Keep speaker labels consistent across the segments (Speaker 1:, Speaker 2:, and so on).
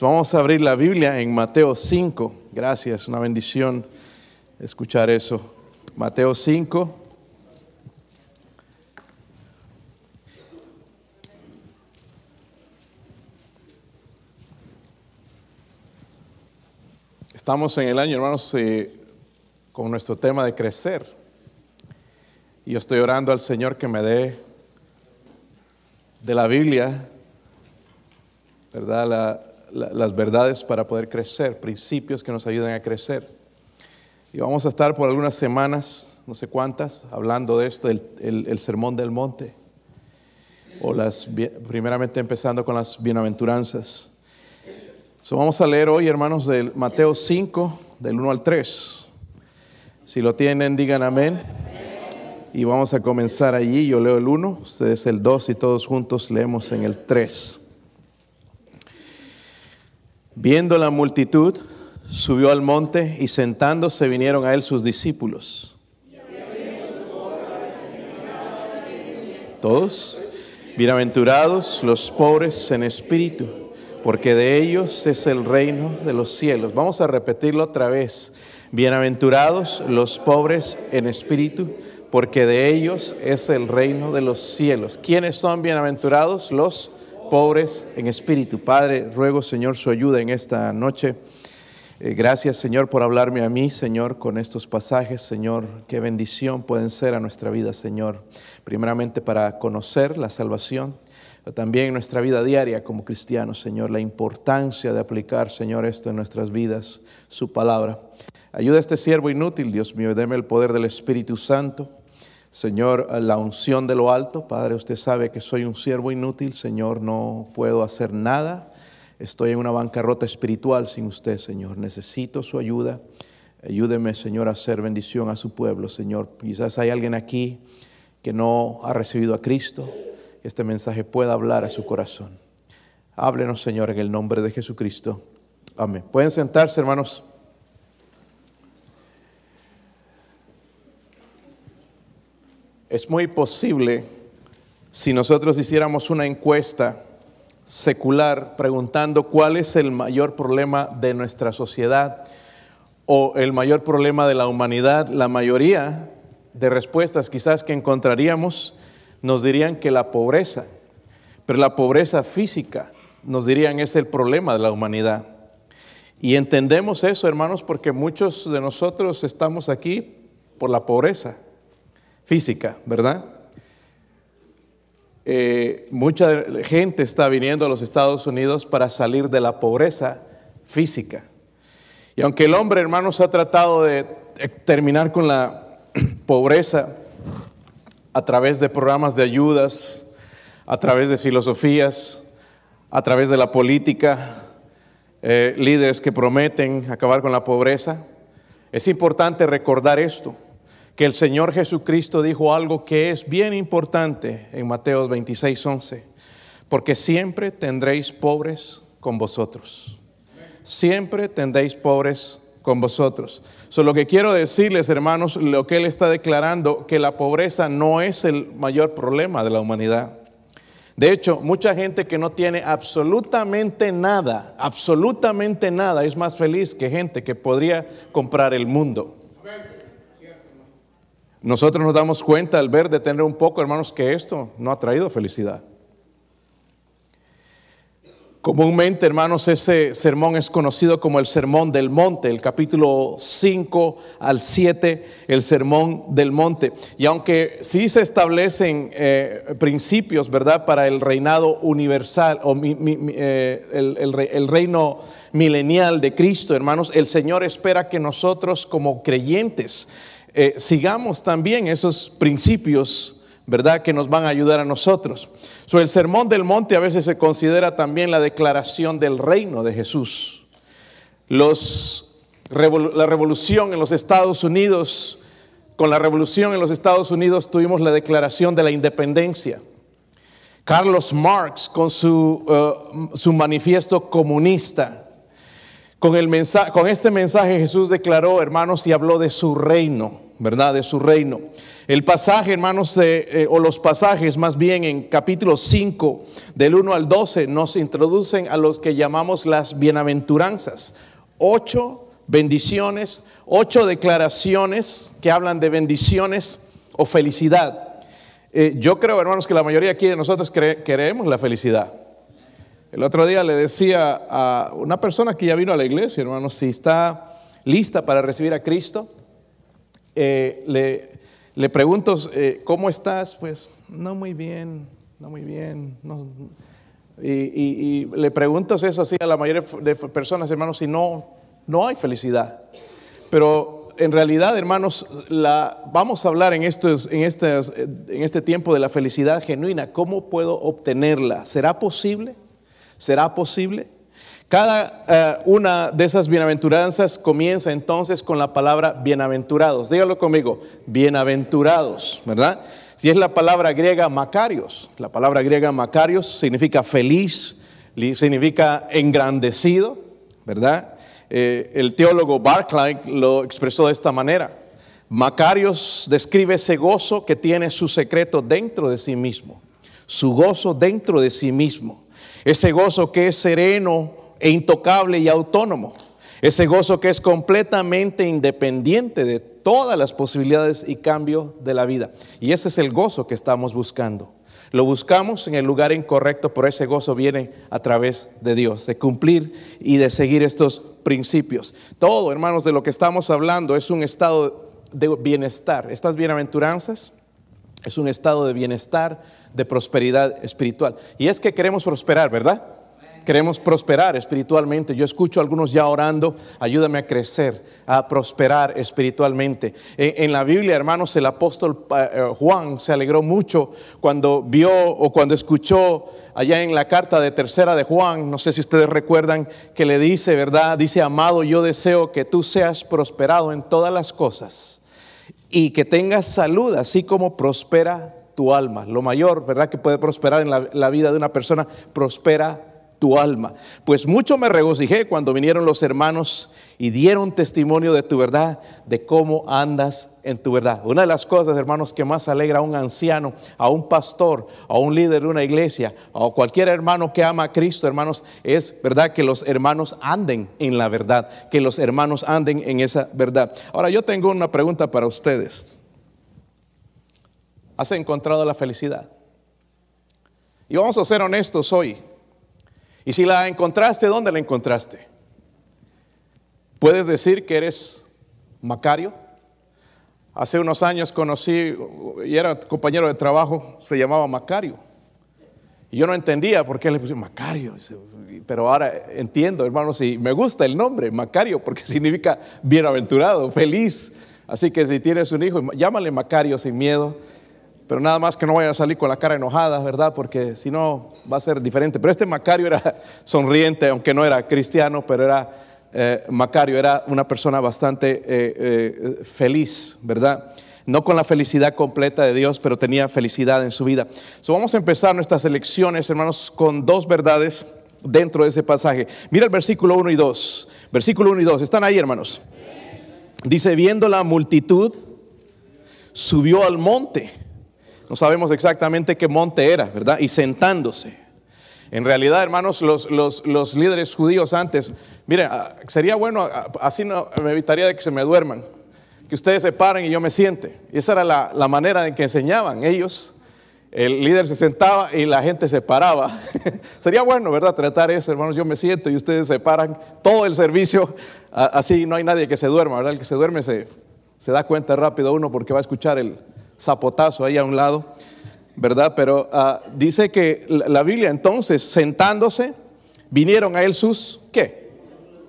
Speaker 1: vamos a abrir la Biblia en Mateo 5. Gracias, una bendición escuchar eso. Mateo 5. Estamos en el año, hermanos, eh, con nuestro tema de crecer. Y yo estoy orando al Señor que me dé de la Biblia, ¿verdad? Las verdades para poder crecer, principios que nos ayuden a crecer. Y vamos a estar por algunas semanas, no sé cuántas, hablando de esto, el, el, sermón del monte. O las, primeramente empezando con las bienaventuranzas. So, vamos a leer hoy, hermanos, del Mateo 5, del 1 al 3. Si lo tienen, digan amén. Y vamos a comenzar allí. Yo leo el 1, ustedes el 2 y todos juntos leemos en el 3. Viendo la multitud, subió al monte y sentándose vinieron a él sus discípulos. Todos, bienaventurados los pobres en espíritu, porque de ellos es el reino de los cielos. Vamos a repetirlo otra vez. Bienaventurados los pobres en espíritu, porque de ellos es el reino de los cielos. ¿Quiénes son bienaventurados? Los pobres en espíritu. Padre, ruego, Señor, su ayuda en esta noche. Eh, gracias, Señor, por hablarme a mí, Señor, con estos pasajes, Señor. Qué bendición pueden ser a nuestra vida, Señor. Primeramente para conocer la salvación, también en nuestra vida diaria como cristianos, Señor. La importancia de aplicar, Señor, esto en nuestras vidas, su palabra. Ayuda a este siervo inútil, Dios mío, deme el poder del Espíritu Santo Señor, la unción de lo alto, Padre, usted sabe que soy un siervo inútil, Señor, no puedo hacer nada. Estoy en una bancarrota espiritual sin usted, Señor. Necesito su ayuda. Ayúdeme, Señor, a hacer bendición a su pueblo, Señor. Quizás hay alguien aquí que no ha recibido a Cristo. Este mensaje pueda hablar a su corazón. Háblenos, Señor, en el nombre de Jesucristo. Amén. Pueden sentarse, hermanos. Es muy posible si nosotros hiciéramos una encuesta secular preguntando cuál es el mayor problema de nuestra sociedad o el mayor problema de la humanidad, la mayoría de respuestas quizás que encontraríamos nos dirían que la pobreza, pero la pobreza física nos dirían es el problema de la humanidad. Y entendemos eso, hermanos, porque muchos de nosotros estamos aquí por la pobreza física, ¿verdad? Eh, mucha gente está viniendo a los Estados Unidos para salir de la pobreza física. Y aunque el hombre, hermanos, ha tratado de terminar con la pobreza a través de programas de ayudas, a través de filosofías, a través de la política, eh, líderes que prometen acabar con la pobreza, es importante recordar esto que el Señor Jesucristo dijo algo que es bien importante en Mateo 26, 11, porque siempre tendréis pobres con vosotros. Siempre tendréis pobres con vosotros. So, lo que quiero decirles, hermanos, lo que Él está declarando, que la pobreza no es el mayor problema de la humanidad. De hecho, mucha gente que no tiene absolutamente nada, absolutamente nada, es más feliz que gente que podría comprar el mundo. Nosotros nos damos cuenta al ver de tener un poco, hermanos, que esto no ha traído felicidad. Comúnmente, hermanos, ese sermón es conocido como el sermón del monte, el capítulo 5 al 7, el sermón del monte. Y aunque sí se establecen eh, principios, ¿verdad?, para el reinado universal o eh, el reino milenial de Cristo, hermanos, el Señor espera que nosotros como creyentes eh, sigamos también esos principios, ¿verdad?, que nos van a ayudar a nosotros. So, el sermón del monte a veces se considera también la declaración del reino de Jesús. La revolución en los Estados Unidos, con la revolución en los Estados Unidos tuvimos la declaración de la independencia. Carlos Marx con su, uh, su manifiesto comunista Con, el mensaje, con este mensaje Jesús declaró, hermanos, y habló de su reino, ¿verdad? De su reino. El pasaje, hermanos, eh, o los pasajes más bien en capítulo 5, del 1 al 12, nos introducen a los que llamamos las bienaventuranzas. Ocho bendiciones, ocho declaraciones que hablan de bendiciones o felicidad. Eh, yo creo, hermanos, que la mayoría aquí de nosotros queremos la felicidad. El otro día le decía a una persona que ya vino a la iglesia, hermanos, si está lista para recibir a Cristo, eh, le, le, pregunto, eh, ¿cómo estás? Pues no muy bien, no muy bien. y, y, le pregunto eso así a la mayoría de personas, hermanos, si no, no hay felicidad. Pero en realidad, hermanos, la, vamos a hablar en, estos, en, en este tiempo de la felicidad genuina. ¿Cómo puedo obtenerla? ¿Será posible? ¿Será posible? Cada eh, una de esas bienaventuranzas comienza entonces con la palabra bienaventurados. Dígalo conmigo, bienaventurados, ¿verdad? Si es la palabra griega macarios, la palabra griega macarios significa feliz, significa engrandecido, ¿verdad? Eh, el teólogo Barclay lo expresó de esta manera. Macarios describe ese gozo que tiene su secreto dentro de sí mismo, su gozo dentro de sí mismo, ese gozo que es sereno e intocable y autónomo, ese gozo que es completamente independiente de todas las posibilidades y cambios de la vida. Y ese es el gozo que estamos buscando. Lo buscamos en el lugar incorrecto, pero ese gozo viene a través de Dios, de cumplir y de seguir estos principios. Todo, hermanos, de lo que estamos hablando es un estado de bienestar. Estas bienaventuranzas es un estado de bienestar, de prosperidad espiritual. Y es que queremos prosperar, ¿verdad? Queremos prosperar espiritualmente. Yo escucho a algunos ya orando, ayúdame a crecer, a prosperar espiritualmente. En, la Biblia, hermanos, el apóstol eh, Juan se alegró mucho cuando vio o cuando escuchó allá en la carta de tercera de Juan, no sé si ustedes recuerdan, que le dice, ¿verdad? Dice, amado, yo deseo que tú seas prosperado en todas las cosas y que tengas salud, así como prospera tu alma. Lo mayor, ¿verdad? Que puede prosperar en la, vida de una persona, prospera tu alma. Pues mucho me regocijé cuando vinieron los hermanos y dieron testimonio de tu verdad, de cómo andas en tu verdad. Una de las cosas, hermanos, que más alegra a un anciano, a un pastor, a un líder de una iglesia, a cualquier hermano que ama a Cristo, hermanos, es verdad que los hermanos anden en la verdad, que los hermanos anden en esa verdad. Ahora yo tengo una pregunta para ustedes. ¿Has encontrado la felicidad? Y vamos a ser honestos hoy. Y si la encontraste, ¿dónde la encontraste? ¿Puedes decir que eres Macario? Hace unos años conocí y era compañero de trabajo, se llamaba Macario. Y yo no entendía por qué le puse Macario, pero ahora entiendo, hermanos, y me gusta el nombre, Macario, porque significa bienaventurado, feliz. Así que si tienes un hijo, llámale Macario sin miedo pero nada más que no vaya a salir con la cara enojada, ¿verdad? Porque si no va a ser diferente. Pero este Macario era sonriente, aunque no era cristiano, pero era eh, Macario, era una persona bastante eh, eh, feliz, ¿verdad? No con la felicidad completa de Dios, pero tenía felicidad en su vida. So, vamos a empezar nuestras elecciones, hermanos, con dos verdades dentro de ese pasaje. Mira el versículo 1 y 2. Versículo 1 y 2. ¿Están ahí, hermanos? Dice, viendo la multitud, subió al monte no sabemos exactamente qué monte era, ¿verdad? Y sentándose. En realidad, hermanos, los, los, líderes judíos antes, mire, ah, sería bueno, ah, así no, me evitaría de que se me duerman, que ustedes se paren y yo me siente. Y esa era la, la manera en que enseñaban ellos. El líder se sentaba y la gente se paraba. sería bueno, ¿verdad? Tratar eso, hermanos. Yo me siento y ustedes se paran todo el servicio. Así no hay nadie que se duerma, ¿verdad? El que se duerme se, se da cuenta rápido uno porque va a escuchar el, zapotazo ahí a un lado, ¿verdad? Pero ah, dice que la Biblia entonces, sentándose, vinieron a él sus, ¿qué?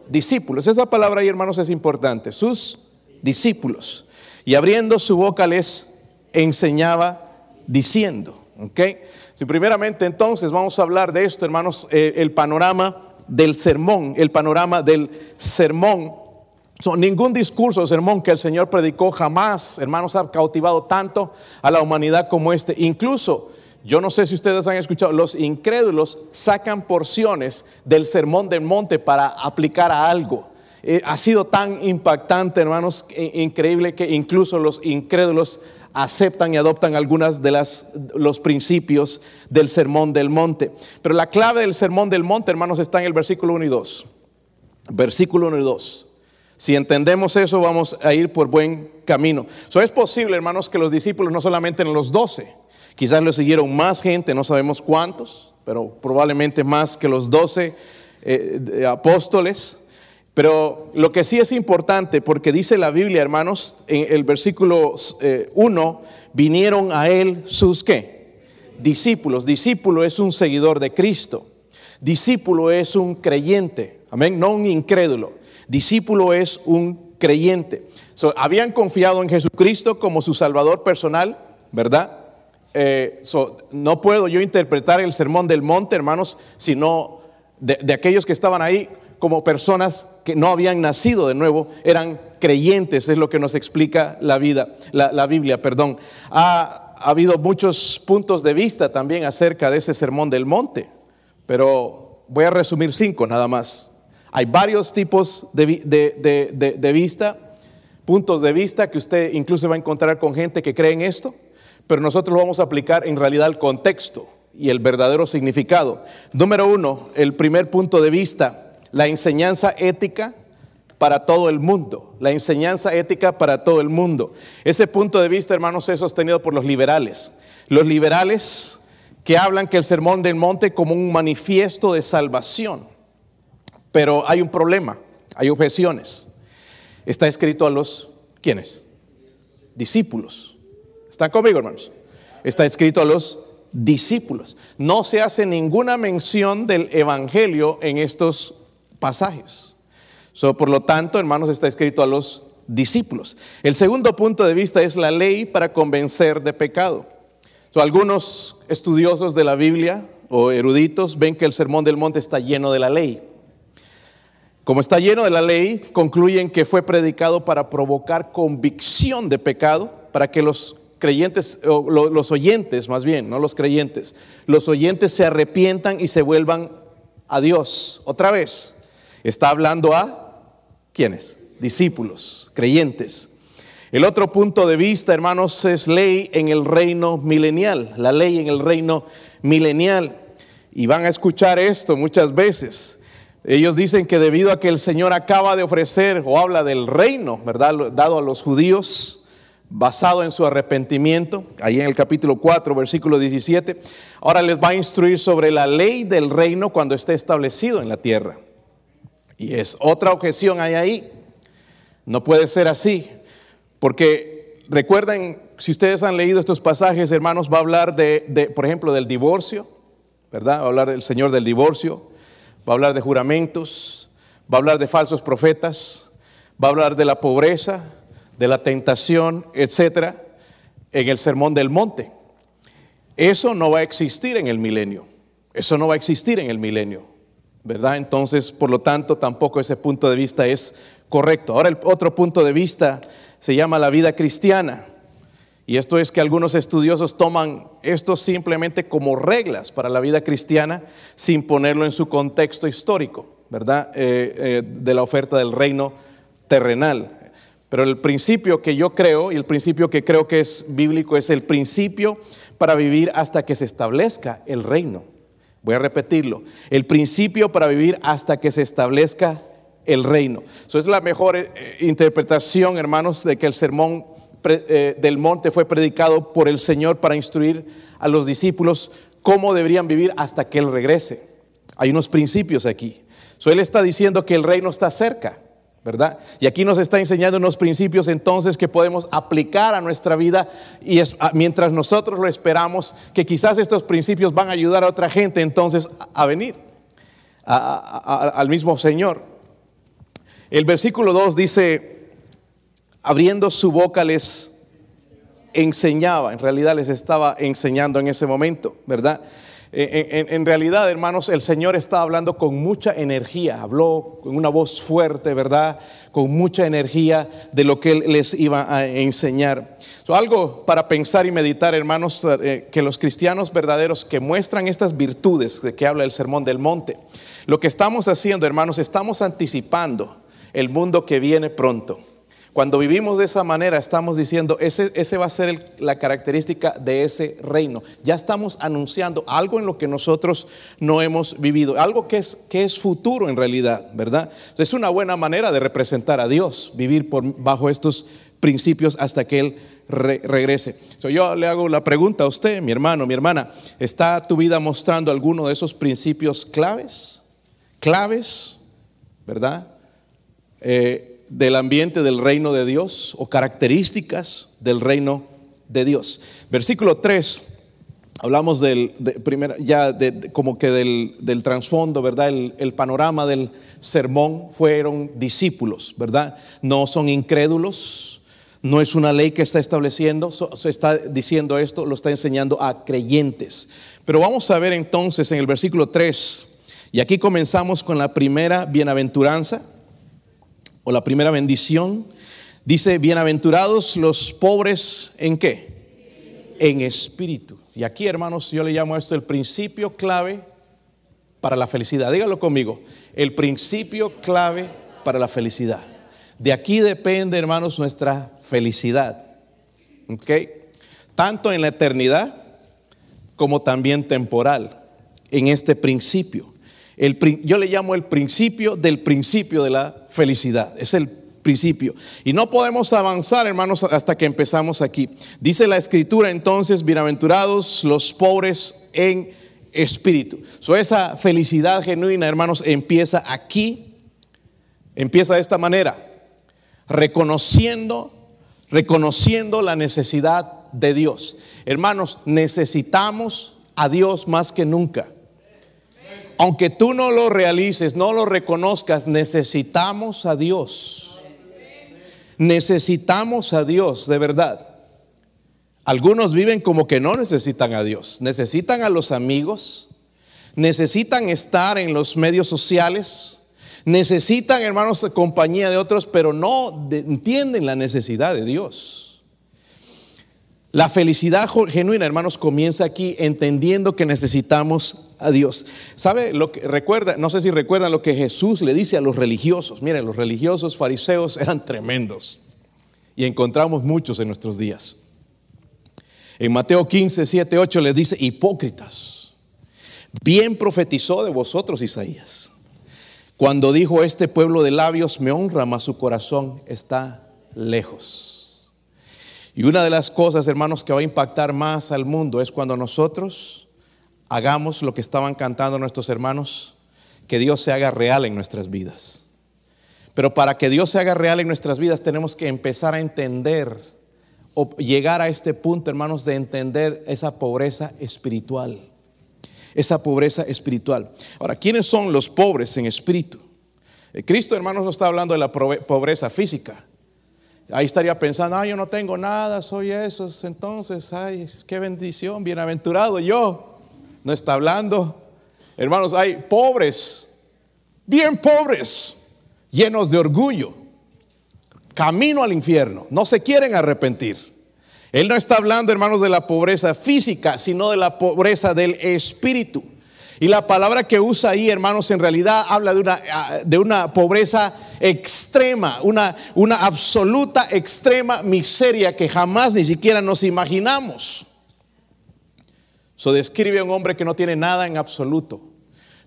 Speaker 1: Discípulos. Esa palabra ahí, hermanos, es importante. Sus discípulos. Y abriendo su boca les enseñaba diciendo, ¿ok? Si primeramente entonces vamos a hablar de esto, hermanos, eh, el panorama del sermón, el panorama del sermón ningún discurso o sermón que el Señor predicó jamás, hermanos, ha cautivado tanto a la humanidad como este. Incluso Yo no sé si ustedes han escuchado, los incrédulos sacan porciones del sermón del monte para aplicar a algo. Eh, ha sido tan impactante, hermanos, increíble que incluso los incrédulos aceptan y adoptan algunas de las los principios del sermón del monte. Pero la clave del sermón del monte, hermanos, está en el versículo 1 y 2. Versículo 1 y 2. Si entendemos eso, vamos a ir por buen camino. So, es posible, hermanos, que los discípulos no solamente en los doce, quizás lo siguieron más gente, no sabemos cuántos, pero probablemente más que los doce eh, apóstoles. Pero lo que sí es importante, porque dice la Biblia, hermanos, en el versículo 1, eh, vinieron a él sus qué? Discípulos. Discípulo es un seguidor de Cristo. Discípulo es un creyente. Amén, no un incrédulo. Discípulo es un creyente. habían confiado en Jesucristo como su Salvador personal, ¿verdad? Eh, no puedo yo interpretar el sermón del monte, hermanos, sino de aquellos que estaban ahí como personas que no habían nacido de nuevo, eran creyentes, es lo que nos explica la vida, la, Biblia, perdón. Ha, habido muchos puntos de vista también acerca de ese sermón del monte, pero voy a resumir cinco nada más. Hay varios tipos de, de vista, puntos de vista que usted incluso va a encontrar con gente que cree en esto, pero nosotros vamos a aplicar en realidad al contexto y el verdadero significado. Número uno, el primer punto de vista la enseñanza ética para todo el mundo, la enseñanza ética para todo el mundo. Ese punto de vista, hermanos, es sostenido por los liberales. Los liberales que hablan que el sermón del monte como un manifiesto de salvación. Pero hay un problema, hay objeciones. Está escrito a los, ¿quiénes? Discípulos. ¿Están conmigo, hermanos? Está escrito a los discípulos. No se hace ninguna mención del Evangelio en estos pasajes. por lo tanto, hermanos, está escrito a los discípulos. El segundo punto de vista es la ley para convencer de pecado. algunos estudiosos de la Biblia o eruditos ven que el Sermón del Monte está lleno de la ley. Como está lleno de la ley, concluyen que fue predicado para provocar convicción de pecado, para que los creyentes, o los oyentes más bien, no los creyentes, los oyentes se arrepientan y se vuelvan a Dios otra vez. Está hablando a ¿quiénes? Discípulos, creyentes. El otro punto de vista, hermanos, es ley en el reino milenial, la ley en el reino milenial. Y van a escuchar esto muchas veces. Ellos dicen que debido a que el Señor acaba de ofrecer o habla del reino, ¿verdad? Dado a los judíos, basado en su arrepentimiento, ahí en el capítulo 4, versículo 17, ahora les va a instruir sobre la ley del reino cuando esté establecido en la tierra. Y es otra objeción hay ahí. No puede ser así. Porque recuerden, si ustedes han leído estos pasajes, hermanos, va a hablar de, por ejemplo, del divorcio, ¿verdad? Va a hablar del Señor del divorcio, va a hablar de juramentos, va a hablar de falsos profetas, va a hablar de la pobreza, de la tentación, etcétera, en el sermón del monte. Eso no va a existir en el milenio. Eso no va a existir en el milenio. ¿verdad? Entonces, por lo tanto, tampoco ese punto de vista es correcto. Ahora el otro punto de vista se llama la vida cristiana. Y esto es que algunos estudiosos toman esto simplemente como reglas para la vida cristiana sin ponerlo en su contexto histórico, ¿verdad? Eh, eh, de la oferta del reino terrenal. Pero el principio que yo creo y el principio que creo que es bíblico es el principio para vivir hasta que se establezca el reino. Voy a repetirlo. El principio para vivir hasta que se establezca el reino. Eso es la mejor eh, interpretación, hermanos, de que el sermón del monte fue predicado por el Señor para instruir a los discípulos cómo deberían vivir hasta que Él regrese. Hay unos principios aquí. So, él está diciendo que el reino está cerca. ¿verdad? Y aquí nos está enseñando unos principios entonces que podemos aplicar a nuestra vida y es, mientras nosotros lo esperamos, que quizás estos principios van a ayudar a otra gente entonces a, venir al mismo Señor. El versículo 2 dice, abriendo su boca les enseñaba, en realidad les estaba enseñando en ese momento, ¿verdad? En, realidad, hermanos, el Señor estaba hablando con mucha energía, habló con una voz fuerte, ¿verdad? Con mucha energía de lo que Él les iba a enseñar. algo para pensar y meditar, hermanos, eh, que los cristianos verdaderos que muestran estas virtudes de que habla el Sermón del Monte, lo que estamos haciendo, hermanos, estamos anticipando el mundo que viene pronto. Cuando vivimos de esa manera, estamos diciendo, ese, ese va a ser la característica de ese reino. Ya estamos anunciando algo en lo que nosotros no hemos vivido, algo que es, que es futuro en realidad, ¿verdad? Es una buena manera de representar a Dios, vivir bajo estos principios hasta que Él regrese. yo le hago la pregunta a usted, mi hermano, mi hermana, ¿está tu vida mostrando alguno de esos principios claves? Claves, ¿verdad? Eh, del ambiente del reino de Dios o características del reino de Dios. Versículo 3, hablamos del, ya de, como que del, del trasfondo, ¿verdad? El, panorama del sermón fueron discípulos, ¿verdad? No son incrédulos, no es una ley que está estableciendo, se está diciendo esto, lo está enseñando a creyentes. Pero vamos a ver entonces en el versículo 3, y aquí comenzamos con la primera bienaventuranza o la primera bendición, dice, bienaventurados los pobres en qué? En espíritu. Y aquí, hermanos, yo le llamo a esto el principio clave para la felicidad. Dígalo conmigo, el principio clave para la felicidad. De aquí depende, hermanos, nuestra felicidad. ¿Ok? Tanto en la eternidad como también temporal, en este principio yo le llamo el principio del principio de la felicidad. Es el principio. Y no podemos avanzar, hermanos, hasta que empezamos aquí. Dice la escritura entonces, bienaventurados los pobres en espíritu. So, esa felicidad genuina, hermanos, empieza aquí, empieza de esta manera, reconociendo, reconociendo la necesidad de Dios. Hermanos, necesitamos a Dios más que nunca. Aunque tú no lo realices, no lo reconozcas, necesitamos a Dios. Necesitamos a Dios, de verdad. Algunos viven como que no necesitan a Dios. Necesitan a los amigos, necesitan estar en los medios sociales, necesitan, hermanos, compañía de otros, pero no entienden la necesidad de Dios. La felicidad genuina, hermanos, comienza aquí entendiendo que necesitamos Dios. ¿Sabe lo que recuerda? No sé si recuerdan lo que Jesús le dice a los religiosos. Miren, los religiosos fariseos eran tremendos y encontramos muchos en nuestros días. En Mateo 15, 7, 8 les dice, hipócritas, bien profetizó de vosotros Isaías. Cuando dijo, este pueblo de labios me honra, mas su corazón está lejos. Y una de las cosas, hermanos, que va a impactar más al mundo es cuando nosotros hagamos lo que estaban cantando nuestros hermanos, que Dios se haga real en nuestras vidas. Pero para que Dios se haga real en nuestras vidas tenemos que empezar a entender o llegar a este punto, hermanos, de entender esa pobreza espiritual. Esa pobreza espiritual. Ahora, ¿quiénes son los pobres en espíritu? Eh, Cristo, hermanos, no está hablando de la pobreza física. Ahí estaría pensando, ah, yo no tengo nada, soy esos. Entonces, ay, qué bendición, bienaventurado yo. No está hablando. Hermanos, hay pobres, bien pobres, llenos de orgullo, camino al infierno, no se quieren arrepentir. Él no está hablando, hermanos, de la pobreza física, sino de la pobreza del espíritu. Y la palabra que usa ahí, hermanos, en realidad habla de una, ah, de una pobreza extrema, una, una absoluta, extrema miseria que jamás ni siquiera nos imaginamos. Eso describe a un hombre que no tiene nada en absoluto.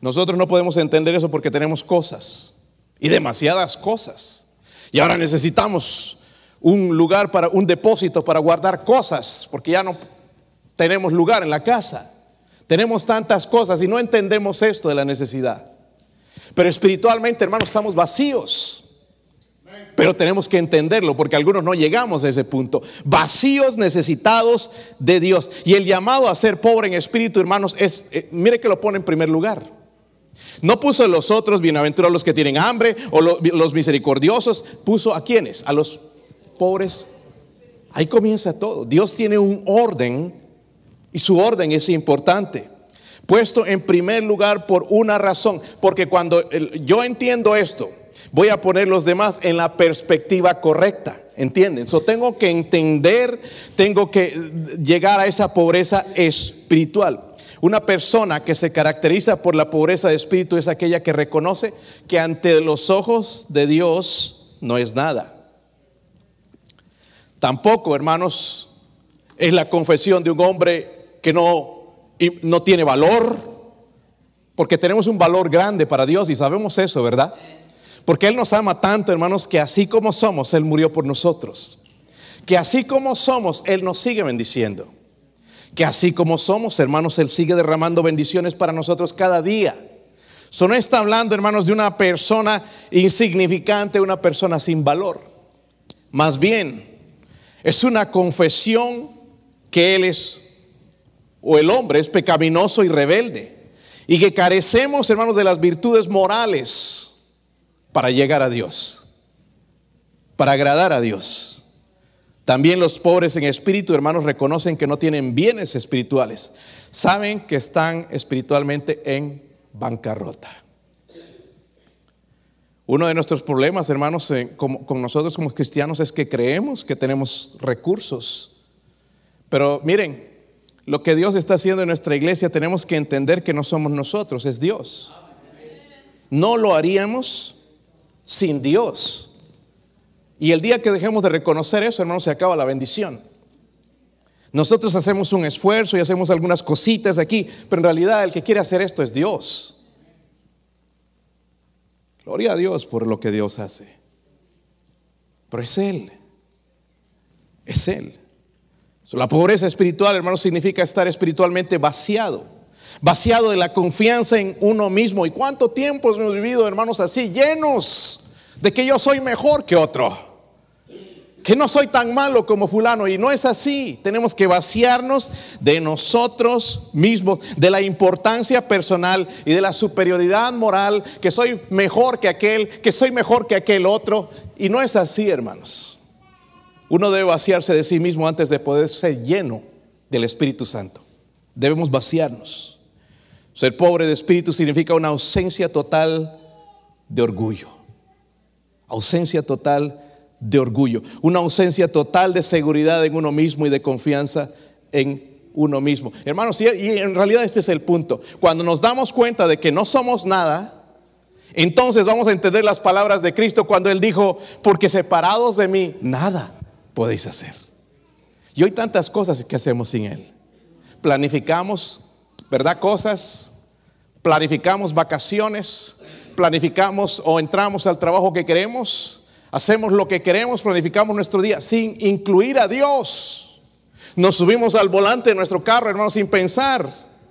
Speaker 1: Nosotros no podemos entender eso porque tenemos cosas y demasiadas cosas. Y ahora necesitamos un lugar para un depósito para guardar cosas porque ya no tenemos lugar en la casa. Tenemos tantas cosas y no entendemos esto de la necesidad. Pero espiritualmente, hermanos, estamos vacíos. Pero tenemos que entenderlo porque algunos no llegamos a ese punto. Vacíos necesitados de Dios. Y el llamado a ser pobre en espíritu, hermanos, es, eh, mire que lo pone en primer lugar. No puso a los otros, bienaventurados los que tienen hambre o los misericordiosos, puso a quienes, a los pobres. Ahí comienza todo. Dios tiene un orden y su orden es importante. Puesto en primer lugar por una razón, porque cuando yo entiendo esto, voy a poner los demás en la perspectiva correcta. ¿Entienden? So tengo que entender, tengo que llegar a esa pobreza espiritual. Una persona que se caracteriza por la pobreza de espíritu es aquella que reconoce que ante los ojos de Dios no es nada. Tampoco, hermanos, es la confesión de un hombre que no, no tiene valor, porque tenemos un valor grande para Dios y sabemos eso, ¿verdad? Porque Él nos ama tanto, hermanos, que así como somos, Él murió por nosotros. Que así como somos, Él nos sigue bendiciendo. Que así como somos, hermanos, Él sigue derramando bendiciones para nosotros cada día. Eso no está hablando, hermanos, de una persona insignificante, una persona sin valor. Más bien, es una confesión que Él es, o el hombre es pecaminoso y rebelde. Y que carecemos, hermanos, de las virtudes morales para llegar a Dios, para agradar a Dios. También los pobres en espíritu, hermanos, reconocen que no tienen bienes espirituales. Saben que están espiritualmente en bancarrota. Uno de nuestros problemas, hermanos, con nosotros como cristianos es que creemos que tenemos recursos. Pero miren, lo que Dios está haciendo en nuestra iglesia tenemos que entender que no somos nosotros, es Dios. No lo haríamos sin Dios. Y el día que dejemos de reconocer eso, hermano, se acaba la bendición. Nosotros hacemos un esfuerzo y hacemos algunas cositas aquí, pero en realidad el que quiere hacer esto es Dios. Gloria a Dios por lo que Dios hace. Pero es Él. Es Él. La pobreza espiritual, hermano, significa estar espiritualmente vaciado vaciado de la confianza en uno mismo. ¿Y cuánto tiempo hemos vivido, hermanos, así, llenos de que yo soy mejor que otro? Que no soy tan malo como fulano. Y no es así. Tenemos que vaciarnos de nosotros mismos, de la importancia personal y de la superioridad moral, que soy mejor que aquel, que soy mejor que aquel otro. Y no es así, hermanos. Uno debe vaciarse de sí mismo antes de poder ser lleno del Espíritu Santo. Debemos vaciarnos. Ser pobre de espíritu significa una ausencia total de orgullo. Ausencia total de orgullo. Una ausencia total de seguridad en uno mismo y de confianza en uno mismo. Hermanos, y en realidad este es el punto. Cuando nos damos cuenta de que no somos nada, entonces vamos a entender las palabras de Cristo cuando Él dijo, porque separados de mí, nada podéis hacer. Y hoy tantas cosas que hacemos sin Él. Planificamos ¿verdad? Cosas, planificamos vacaciones, planificamos o entramos al trabajo que queremos, hacemos lo que queremos, planificamos nuestro día sin incluir a Dios. Nos subimos al volante de nuestro carro, hermanos, sin pensar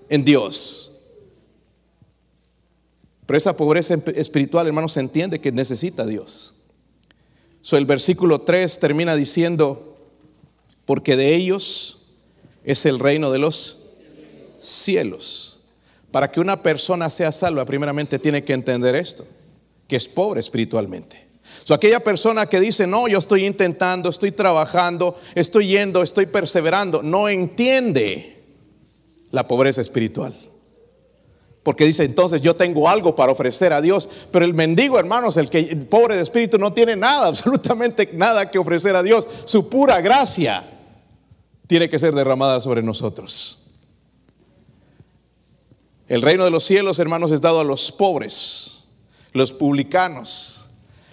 Speaker 1: en Dios. Pero esa pobreza espiritual, hermanos, se entiende que necesita a Dios. El versículo 3 termina diciendo, porque de ellos es el reino de los cielos. Para que una persona sea salva, primeramente tiene que entender esto, que es pobre espiritualmente. So, aquella persona que dice, no, yo estoy intentando, estoy trabajando, estoy yendo, estoy perseverando, no entiende la pobreza espiritual. Porque dice, entonces yo tengo algo para ofrecer a Dios. Pero el mendigo, hermanos, el que el pobre de espíritu no tiene nada, absolutamente nada que ofrecer a Dios. Su pura gracia tiene que ser derramada sobre nosotros. El reino de los cielos, hermanos, es dado a los pobres, los publicanos,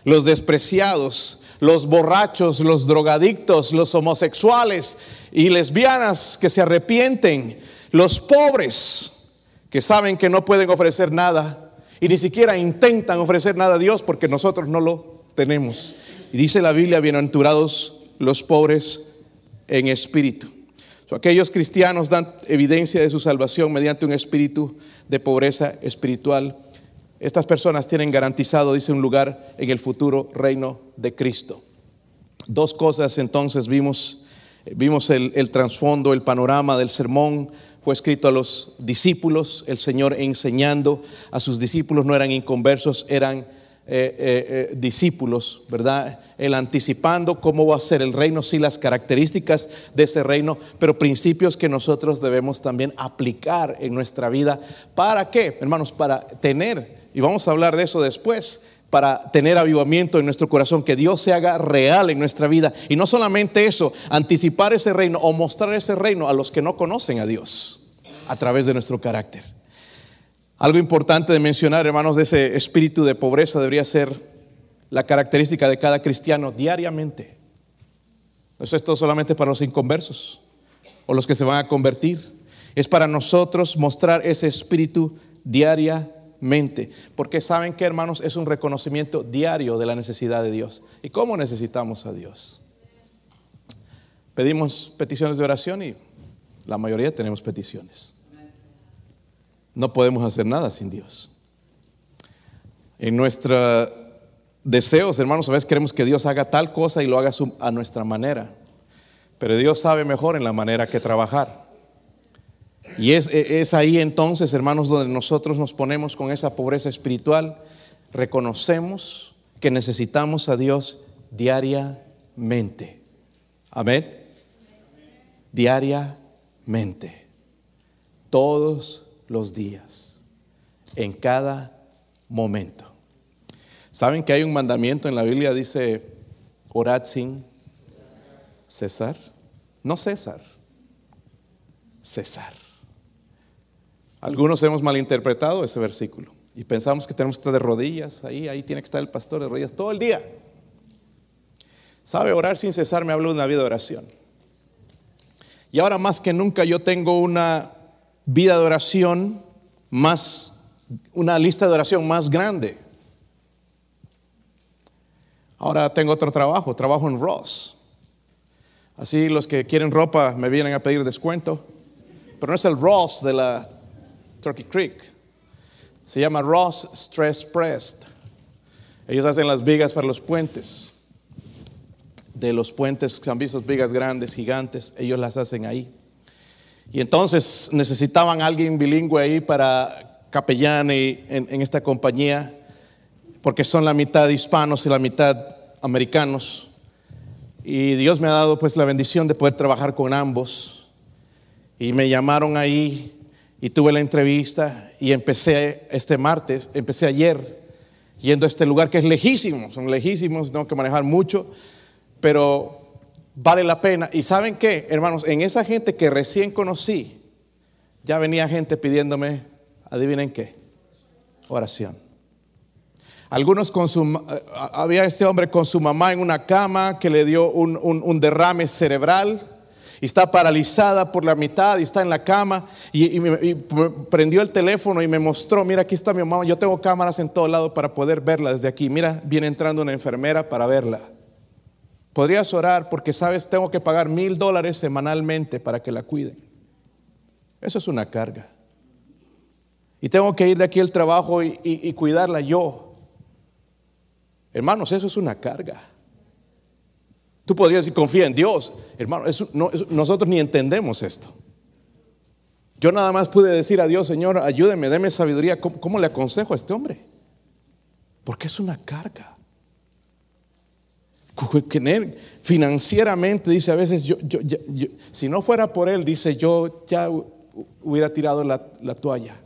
Speaker 1: los despreciados, los borrachos, los drogadictos, los homosexuales y lesbianas que se arrepienten, los pobres que saben que no pueden ofrecer nada y ni siquiera intentan ofrecer nada a Dios porque nosotros no lo tenemos. Y dice la Biblia, bienaventurados los pobres en espíritu aquellos cristianos dan evidencia de su salvación mediante un espíritu de pobreza espiritual. Estas personas tienen garantizado, dice, un lugar en el futuro reino de Cristo. Dos cosas entonces vimos, vimos el, el trasfondo, el panorama del sermón. Fue escrito a los discípulos, el Señor enseñando a sus discípulos, no eran inconversos, eran eh, eh, discípulos, ¿verdad? El anticipando cómo va a ser el reino, sí, las características de ese reino, pero principios que nosotros debemos también aplicar en nuestra vida. ¿Para qué, hermanos? Para tener, y vamos a hablar de eso después, para tener avivamiento en nuestro corazón, que Dios se haga real en nuestra vida. Y no solamente eso, anticipar ese reino o mostrar ese reino a los que no conocen a Dios a través de nuestro carácter. Algo importante de mencionar, hermanos, de ese espíritu de pobreza debería ser la característica de cada cristiano diariamente. Eso es todo solamente para los inconversos o los que se van a convertir. Es para nosotros mostrar ese espíritu diariamente. Porque saben que, hermanos, es un reconocimiento diario de la necesidad de Dios. ¿Y cómo necesitamos a Dios? Pedimos peticiones de oración y la mayoría tenemos peticiones. No podemos hacer nada sin Dios. En nuestros deseos, hermanos, a veces queremos que Dios haga tal cosa y lo haga a nuestra manera. Pero Dios sabe mejor en la manera que trabajar. Y es, es ahí entonces, hermanos, donde nosotros nos ponemos con esa pobreza espiritual, reconocemos que necesitamos a Dios diariamente. Amén. Diariamente. Todos los días, en cada momento. ¿Saben que hay un mandamiento en la Biblia? Dice, orad sin cesar. No cesar, cesar. Algunos hemos malinterpretado ese versículo y pensamos que tenemos que estar de rodillas, ahí, ahí tiene que estar el pastor de rodillas todo el día. ¿Sabe? Orar sin cesar me habla de una vida de oración. Y ahora más que nunca yo tengo una vida de oración más, una lista de oración más grande. Ahora tengo otro trabajo, trabajo en Ross. Así los que quieren ropa me vienen a pedir descuento. Pero no es el Ross de la Turkey Creek. Se llama Ross Stress Pressed. Ellos hacen las vigas para los puentes. De los puentes han visto vigas grandes, gigantes, ellos las hacen ahí. Y entonces necesitaban alguien bilingüe ahí para capellán en, en esta compañía, porque son la mitad hispanos y la mitad americanos. Y Dios me ha dado pues la bendición de poder trabajar con ambos. Y me llamaron ahí y tuve la entrevista y empecé este martes, empecé ayer yendo a este lugar que es lejísimo, son lejísimos, tengo que manejar mucho, pero vale la pena. Y saben qué, hermanos, en esa gente que recién conocí, ya venía gente pidiéndome, adivinen qué, oración. Algunos con su, eh, había este hombre con su mamá en una cama que le dio un, derrame cerebral y está paralizada por la mitad y está en la cama y, y, prendió el teléfono y me mostró, mira, aquí está mi mamá, yo tengo cámaras en todo lado para poder verla desde aquí, mira, viene entrando una enfermera para verla. Podrías orar porque sabes, tengo que pagar mil dólares semanalmente para que la cuiden. Eso es una carga. Y tengo que ir de aquí al trabajo y, cuidarla yo. Hermanos, eso es una carga. Tú podrías decir, confía en Dios. Hermano, nosotros ni entendemos esto. Yo nada más pude decir a Dios, Señor, ayúdeme, déme sabiduría. cómo le aconsejo a este hombre? Porque es una carga financieramente, dice a veces, yo, si no fuera por él, dice, yo ya hubiera tirado la, la toalla.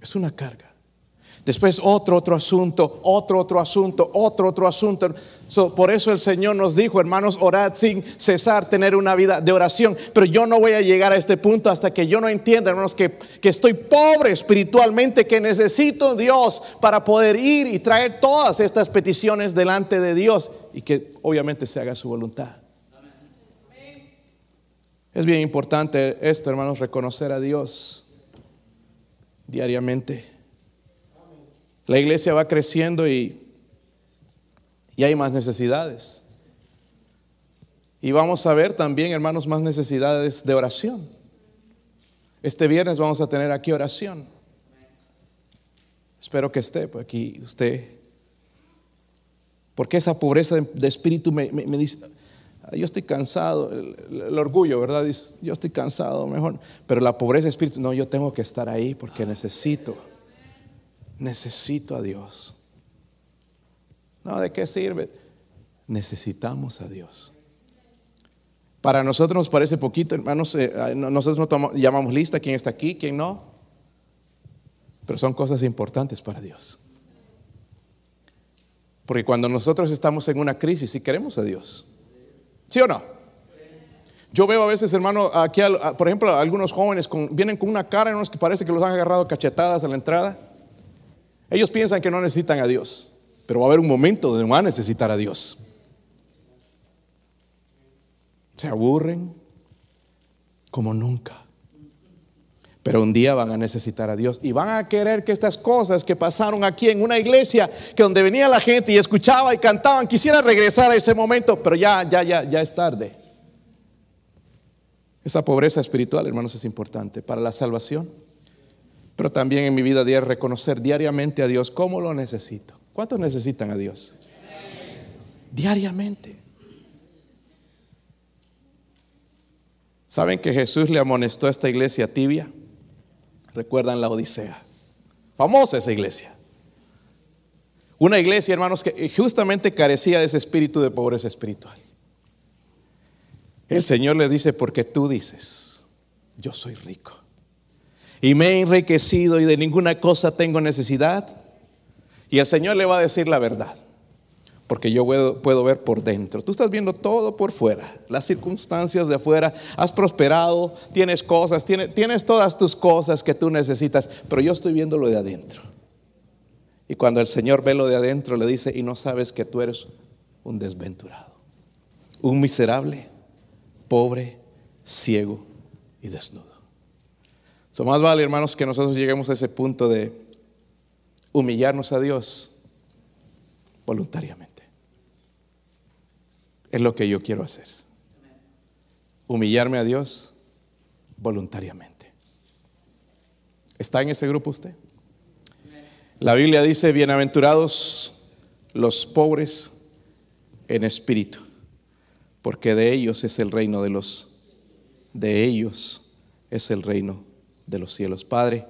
Speaker 1: Es una carga. Después otro, otro asunto, otro, otro asunto, otro, otro asunto. por eso el Señor nos dijo, hermanos, orad sin cesar, tener una vida de oración. Pero yo no voy a llegar a este punto hasta que yo no entienda, hermanos, que, que estoy pobre espiritualmente, que necesito Dios para poder ir y traer todas estas peticiones delante de Dios y que obviamente se haga su voluntad. Es bien importante esto, hermanos, reconocer a Dios diariamente. La iglesia va creciendo y, y hay más necesidades. Y vamos a ver también, hermanos, más necesidades de oración. Este viernes vamos a tener aquí oración. Espero que esté pues, aquí usted. Porque esa pobreza de, espíritu me, dice, yo estoy cansado, el, orgullo, ¿verdad? Dice, yo estoy cansado, mejor. Pero la pobreza de espíritu, no, yo tengo que estar ahí porque necesito. Necesito a Dios. No, ¿de qué sirve? Necesitamos a Dios. Para nosotros nos parece poquito, hermanos, eh, nosotros no llamamos lista quién está aquí, quién no, pero son cosas importantes para Dios. Porque cuando nosotros estamos en una crisis y queremos a Dios, ¿sí o no? Yo veo a veces, hermano, aquí, por ejemplo, algunos jóvenes vienen con una cara en los que parece que los han agarrado cachetadas a la entrada. Ellos piensan que no necesitan a Dios, pero va a haber un momento donde van a necesitar a Dios. Se aburren como nunca. Pero un día van a necesitar a Dios y van a querer que estas cosas que pasaron aquí en una iglesia, que donde venía la gente y escuchaba y cantaban, quisiera regresar a ese momento, pero ya, ya, ya, ya es tarde. Esa pobreza espiritual, hermanos, es importante para la salvación, pero también en mi vida diaria reconocer diariamente a Dios como lo necesito. ¿Cuántos necesitan a Dios? Diariamente. ¿Saben que Jesús le amonestó a esta iglesia tibia? Recuerdan la Odisea. Famosa esa iglesia. Una iglesia, hermanos, que justamente carecía de ese espíritu de pobreza espiritual. El Señor le dice, porque tú dices, yo soy rico. Y me he enriquecido y de ninguna cosa tengo necesidad. Y el Señor le va a decir la verdad porque yo puedo, ver por dentro. Tú estás viendo todo por fuera, las circunstancias de afuera, has prosperado, tienes cosas, tienes, tienes todas tus cosas que tú necesitas, pero yo estoy viendo lo de adentro. Y cuando el Señor ve lo de adentro, le dice, y no sabes que tú eres un desventurado, un miserable, pobre, ciego y desnudo. So más vale, hermanos, que nosotros lleguemos a ese punto de humillarnos a Dios voluntariamente es lo que yo quiero hacer. Humillarme a Dios voluntariamente. ¿Está en ese grupo usted? La Biblia dice, bienaventurados los pobres en espíritu, porque de ellos es el reino de los, de ellos es el reino de los cielos. Padre,